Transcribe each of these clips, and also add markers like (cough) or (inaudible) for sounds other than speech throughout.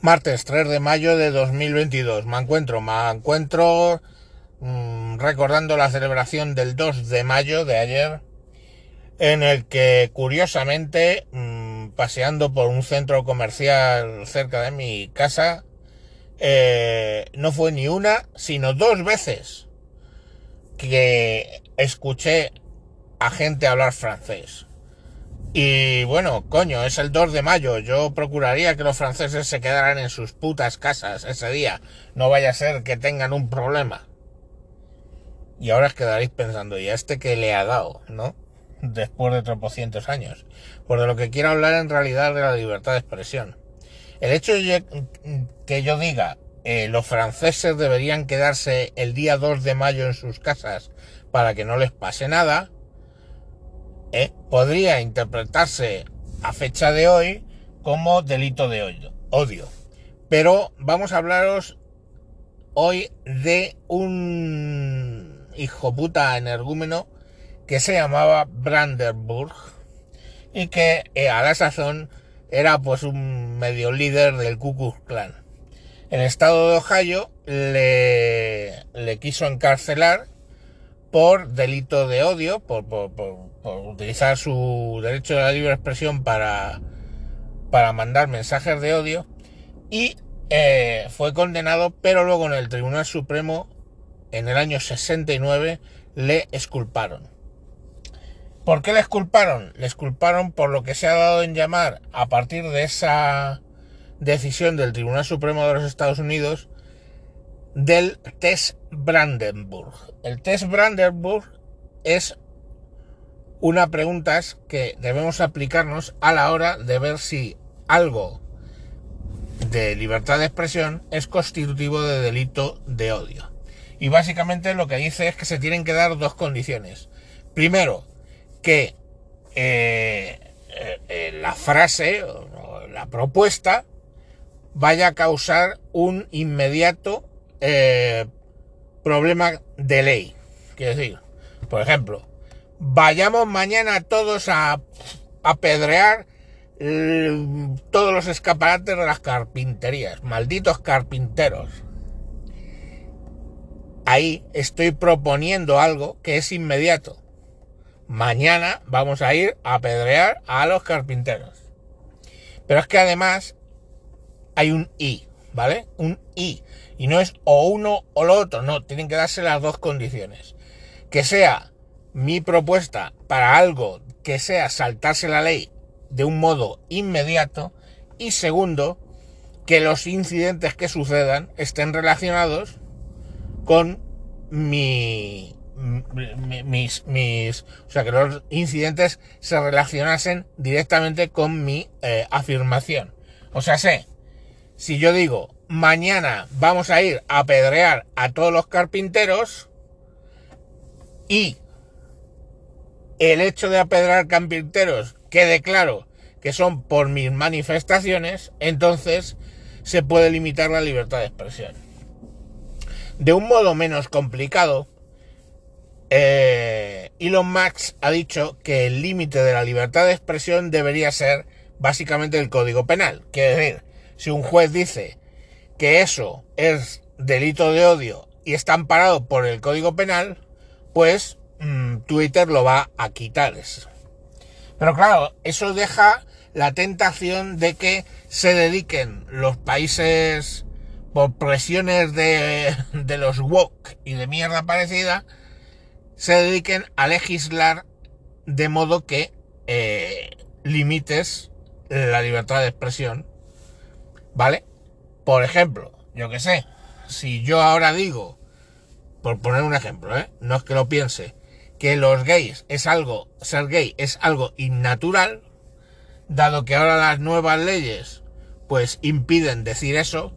Martes 3 de mayo de 2022. Me encuentro, me encuentro mmm, recordando la celebración del 2 de mayo de ayer, en el que curiosamente, mmm, paseando por un centro comercial cerca de mi casa, eh, no fue ni una, sino dos veces que escuché a gente hablar francés. Y bueno, coño, es el 2 de mayo. Yo procuraría que los franceses se quedaran en sus putas casas ese día. No vaya a ser que tengan un problema. Y ahora os quedaréis pensando, ¿y a este que le ha dado, no? (laughs) Después de tropocientos años. Pues de lo que quiero hablar en realidad de la libertad de expresión. El hecho de que yo diga, eh, los franceses deberían quedarse el día 2 de mayo en sus casas para que no les pase nada, ¿eh? podría interpretarse a fecha de hoy como delito de odio. Pero vamos a hablaros hoy de un hijo puta energúmeno que se llamaba Brandenburg y que eh, a la sazón era pues un medio líder del Ku Klux Klan. El estado de Ohio le, quiso encarcelar por delito de odio, por, por, utilizar su derecho de la libre expresión para, para mandar mensajes de odio, y eh, fue condenado, pero luego en el Tribunal Supremo, en el año 69, le esculparon. ¿Por qué le esculparon? Le esculparon por lo que se ha dado en llamar, a partir de esa decisión del Tribunal Supremo de los Estados Unidos, del test Brandenburg. El test Brandenburg es una pregunta que debemos aplicarnos a la hora de ver si algo de libertad de expresión es constitutivo de delito de odio. Y básicamente lo que dice es que se tienen que dar dos condiciones. Primero, que eh, eh, la frase o la propuesta vaya a causar un inmediato eh, problema de ley. Quiero decir, por ejemplo, vayamos mañana todos a apedrear todos los escaparates de las carpinterías, malditos carpinteros. Ahí estoy proponiendo algo que es inmediato. Mañana vamos a ir a apedrear a los carpinteros. Pero es que además hay un I, ¿vale? Un I. Y no es o uno o lo otro, no, tienen que darse las dos condiciones. Que sea mi propuesta para algo que sea saltarse la ley de un modo inmediato y segundo, que los incidentes que sucedan estén relacionados con mi, mis, mis, o sea, que los incidentes se relacionasen directamente con mi eh, afirmación. O sea, sé, si yo digo, mañana vamos a ir a apedrear a todos los carpinteros y el hecho de apedrear carpinteros quede claro que son por mis manifestaciones, entonces se puede limitar la libertad de expresión. De un modo menos complicado, eh, Elon Musk ha dicho que el límite de la libertad de expresión debería ser básicamente el código penal. Quiere decir, si un juez dice que eso es delito de odio y está amparado por el Código Penal, pues mmm, Twitter lo va a quitar. Pero claro, eso deja la tentación de que se dediquen los países por presiones de, de los woke y de mierda parecida, se dediquen a legislar de modo que eh, limites la libertad de expresión, ¿vale? Por ejemplo, yo que sé, si yo ahora digo, por poner un ejemplo, ¿eh? no es que lo piense, que los gays es algo, ser gay es algo innatural, dado que ahora las nuevas leyes pues impiden decir eso,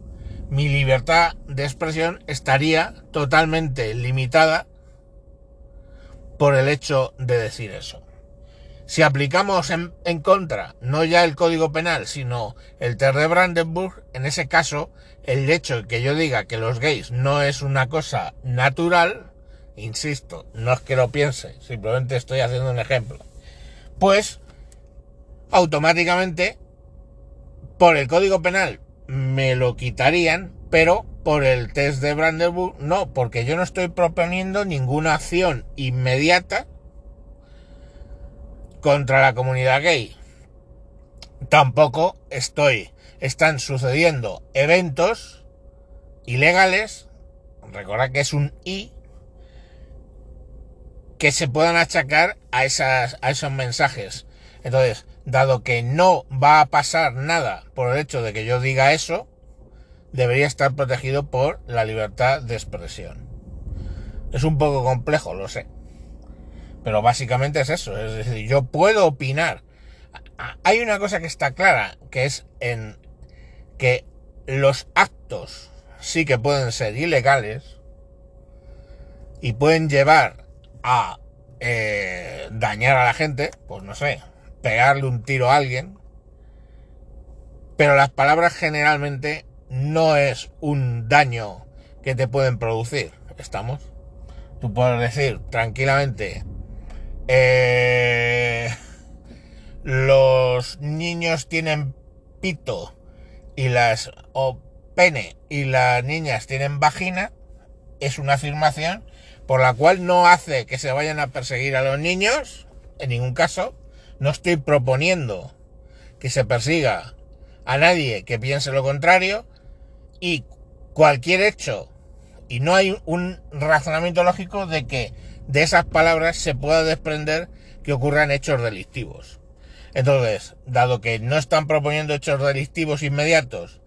mi libertad de expresión estaría totalmente limitada por el hecho de decir eso. Si aplicamos en, contra no ya el Código Penal, sino el Ter de Brandenburg, en ese caso, el hecho de que yo diga que los gays no es una cosa natural, insisto, no es que lo piense, simplemente estoy haciendo un ejemplo, pues automáticamente, por el Código Penal, me lo quitarían, pero por el test de Brandenburg no, porque yo no estoy proponiendo ninguna acción inmediata contra la comunidad gay. Tampoco estoy, están sucediendo eventos ilegales, recordad que es un I, que se puedan achacar a, esas, a esos mensajes. Entonces, dado que no va a pasar nada por el hecho de que yo diga eso, debería estar protegido por la libertad de expresión. Es un poco complejo, lo sé. Pero básicamente es eso. Es decir, yo puedo opinar. Hay una cosa que está clara, que es en que los actos sí que pueden ser ilegales y pueden llevar a eh, dañar a la gente, pues no sé, pegarle un tiro a alguien, pero las palabras generalmente no es un daño que te pueden producir, ¿estamos? Tú puedes decir tranquilamente, eh, los niños tienen pito y las o pene y las niñas tienen vagina, es una afirmación por la cual no hace que se vayan a perseguir a los niños, en ningún caso. No estoy proponiendo que se persiga a nadie que piense lo contrario y cualquier hecho, y no hay un razonamiento lógico de que de esas palabras se pueda desprender que ocurran hechos delictivos. Entonces, dado que no están proponiendo hechos delictivos inmediatos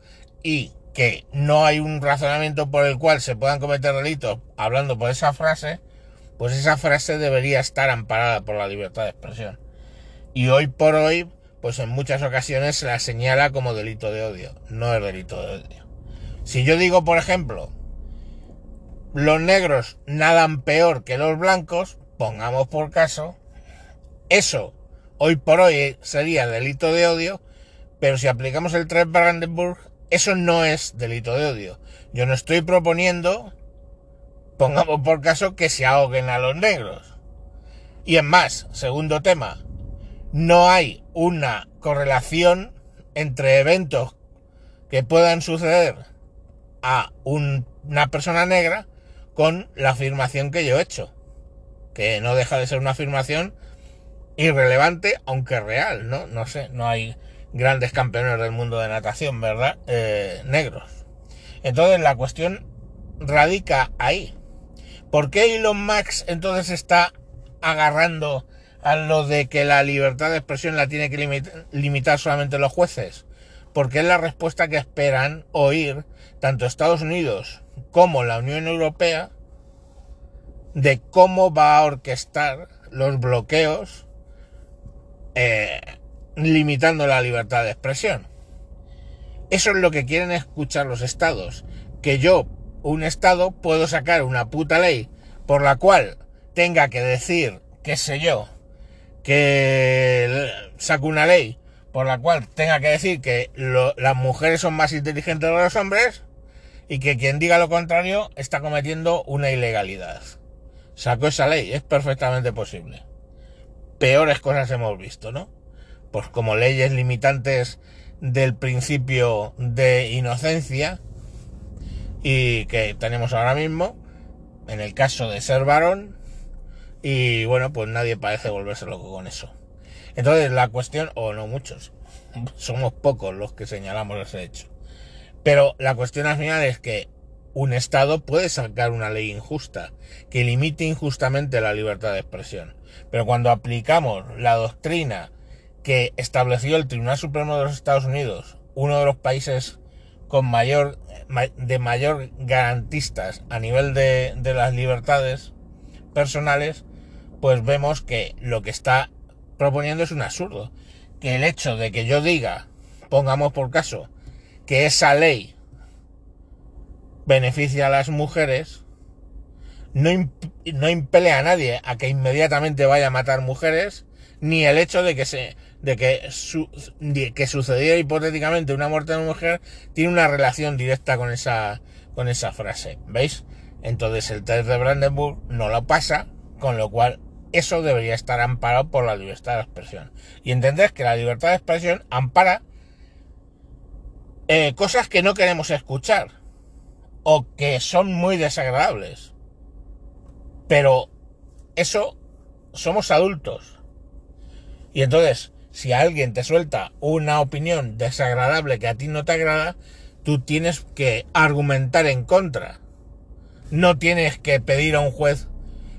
y que no hay un razonamiento por el cual se puedan cometer delitos hablando por esa frase, pues esa frase debería estar amparada por la libertad de expresión. Y hoy por hoy, pues en muchas ocasiones se la señala como delito de odio, no es delito de odio. Si yo digo, por ejemplo, los negros nadan peor que los blancos, pongamos por caso, eso hoy por hoy sería delito de odio, pero si aplicamos el 3 Brandenburg eso no es delito de odio. Yo no estoy proponiendo, pongamos por caso, que se ahoguen a los negros. Y en más, segundo tema, no hay una correlación entre eventos que puedan suceder a una persona negra con la afirmación que yo he hecho. Que no deja de ser una afirmación irrelevante, aunque real, ¿no? No sé, no hay grandes campeones del mundo de natación, ¿verdad? Eh, negros. Entonces la cuestión radica ahí. ¿Por qué Elon Musk entonces está agarrando a lo de que la libertad de expresión la tiene que limitar solamente los jueces? Porque es la respuesta que esperan oír tanto Estados Unidos como la Unión Europea de cómo va a orquestar los bloqueos eh, limitando la libertad de expresión. Eso es lo que quieren escuchar los estados. Que yo, un estado, puedo sacar una puta ley por la cual tenga que decir, qué sé yo, que saco una ley por la cual tenga que decir que las mujeres son más inteligentes que los hombres y que quien diga lo contrario está cometiendo una ilegalidad. Saco esa ley, es perfectamente posible. Peores cosas hemos visto, ¿no? Pues como leyes limitantes del principio de inocencia y que tenemos ahora mismo en el caso de ser varón y bueno pues nadie parece volverse loco con eso. Entonces la cuestión o no muchos (laughs) somos pocos los que señalamos ese hecho. Pero la cuestión al final es que un Estado puede sacar una ley injusta que limite injustamente la libertad de expresión. Pero cuando aplicamos la doctrina que estableció el Tribunal Supremo de los Estados Unidos, uno de los países con mayor, de mayor garantistas a nivel de, de las libertades personales, pues vemos que lo que está proponiendo es un absurdo. Que el hecho de que yo diga, pongamos por caso, que esa ley beneficia a las mujeres, no, no impele a nadie a que inmediatamente vaya a matar mujeres, ni el hecho de que se de que, su, que sucediera hipotéticamente una muerte de una mujer tiene una relación directa con esa, con esa frase. ¿Veis? Entonces el test de Brandenburg no lo pasa, con lo cual eso debería estar amparado por la libertad de expresión. Y entendés que la libertad de expresión ampara eh, cosas que no queremos escuchar o que son muy desagradables. Pero eso somos adultos. Y entonces, si alguien te suelta una opinión desagradable que a ti no te agrada, tú tienes que argumentar en contra. No tienes que pedir a un juez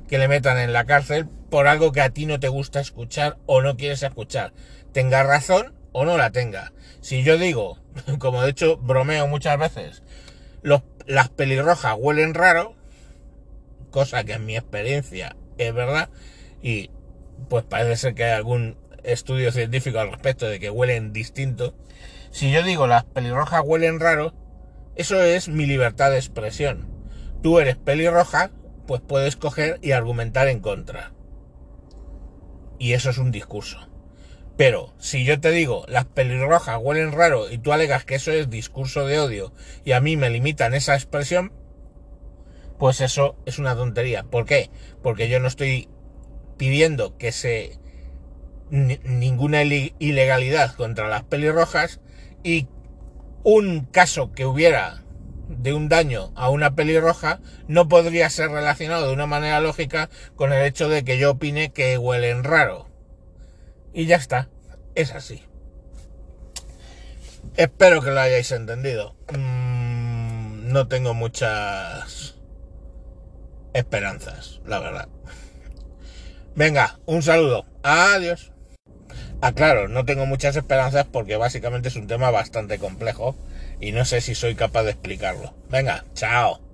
que le metan en la cárcel por algo que a ti no te gusta escuchar o no quieres escuchar. Tenga razón o no la tenga. Si yo digo, (laughs) como de hecho bromeo muchas veces, las pelirrojas huelen raro, cosa que en mi experiencia es verdad, y pues parece ser que hay algún estudio científico al respecto de que huelen distinto. Si yo digo las pelirrojas huelen raro, eso es mi libertad de expresión. Tú eres pelirroja, pues puedes coger y argumentar en contra. Y eso es un discurso. Pero si yo te digo las pelirrojas huelen raro y tú alegas que eso es discurso de odio y a mí me limitan esa expresión, pues eso es una tontería. ¿Por qué? Porque yo no estoy pidiendo que se ninguna ilegalidad contra las pelirrojas y un caso que hubiera de un daño a una pelirroja no podría ser relacionado de una manera lógica con el hecho de que yo opine que huelen raro. Y ya está, es así. Espero que lo hayáis entendido. Mm, no tengo muchas esperanzas, la verdad. Venga, un saludo. Adiós. Ah, claro, no tengo muchas esperanzas porque básicamente es un tema bastante complejo y no sé si soy capaz de explicarlo. Venga, chao.